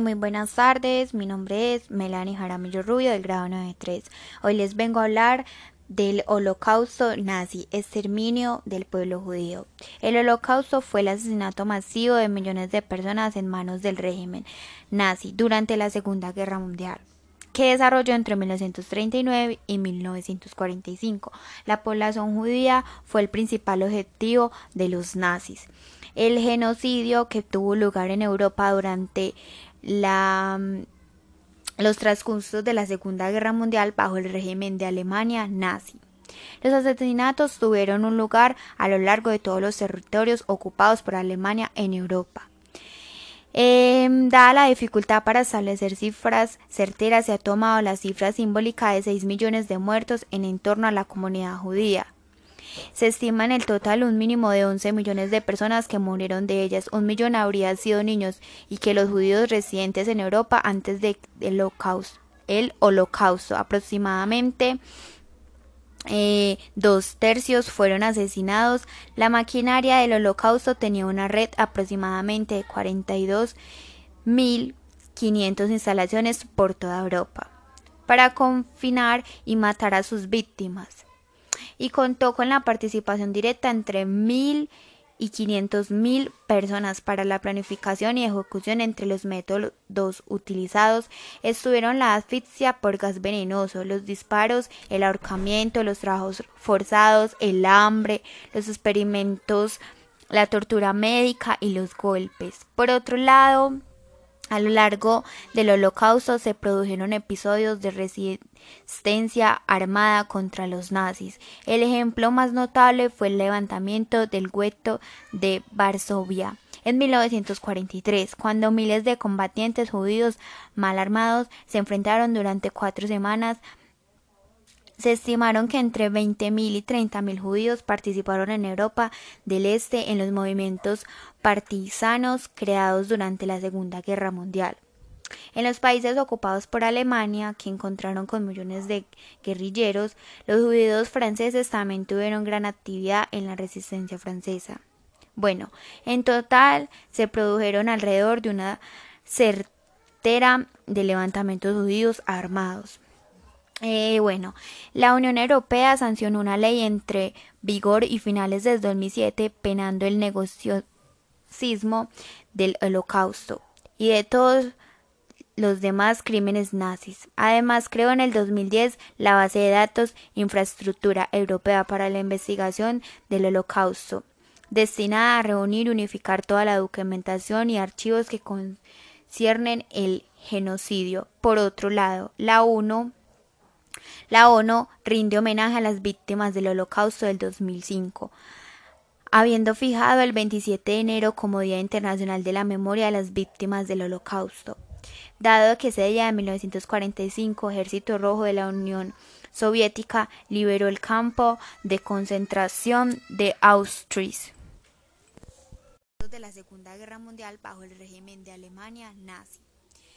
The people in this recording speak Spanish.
Muy buenas tardes, mi nombre es Melanie Jaramillo Rubio del grado 93. Hoy les vengo a hablar del holocausto nazi, exterminio del pueblo judío. El holocausto fue el asesinato masivo de millones de personas en manos del régimen nazi durante la Segunda Guerra Mundial que desarrolló entre 1939 y 1945. La población judía fue el principal objetivo de los nazis. El genocidio que tuvo lugar en Europa durante los transcursos de la Segunda Guerra Mundial bajo el régimen de Alemania nazi. Los asesinatos tuvieron un lugar a lo largo de todos los territorios ocupados por Alemania en Europa. Eh, dada la dificultad para establecer cifras certeras, se ha tomado la cifra simbólica de 6 millones de muertos en torno a la comunidad judía. Se estima en el total un mínimo de 11 millones de personas que murieron de ellas. Un millón habrían sido niños y que los judíos residentes en Europa antes del holocausto. Aproximadamente eh, dos tercios fueron asesinados. La maquinaria del holocausto tenía una red aproximadamente de 42.500 instalaciones por toda Europa para confinar y matar a sus víctimas. Y contó con la participación directa entre mil y 500 mil personas para la planificación y ejecución entre los métodos utilizados estuvieron la asfixia por gas venenoso, los disparos, el ahorcamiento, los trabajos forzados, el hambre, los experimentos, la tortura médica y los golpes. Por otro lado, a lo largo del Holocausto se produjeron episodios de resistencia armada contra los nazis. El ejemplo más notable fue el levantamiento del gueto de Varsovia en 1943, cuando miles de combatientes judíos mal armados se enfrentaron durante cuatro semanas se estimaron que entre 20.000 y 30.000 judíos participaron en Europa del Este en los movimientos partisanos creados durante la Segunda Guerra Mundial. En los países ocupados por Alemania, que encontraron con millones de guerrilleros, los judíos franceses también tuvieron gran actividad en la resistencia francesa. Bueno, en total se produjeron alrededor de una certera de levantamientos judíos armados. Eh, bueno, la Unión Europea sancionó una ley entre vigor y finales de 2007 penando el negociosismo del holocausto y de todos los demás crímenes nazis. Además, creó en el 2010 la base de datos Infraestructura Europea para la Investigación del Holocausto, destinada a reunir y unificar toda la documentación y archivos que conciernen el genocidio. Por otro lado, la ONU la ONU rinde homenaje a las víctimas del Holocausto del 2005, habiendo fijado el 27 de enero como Día Internacional de la Memoria de las Víctimas del Holocausto. Dado que ese día de 1945 Ejército Rojo de la Unión Soviética liberó el campo de concentración de Auschwitz de la Segunda Guerra Mundial bajo el régimen de Alemania nazi.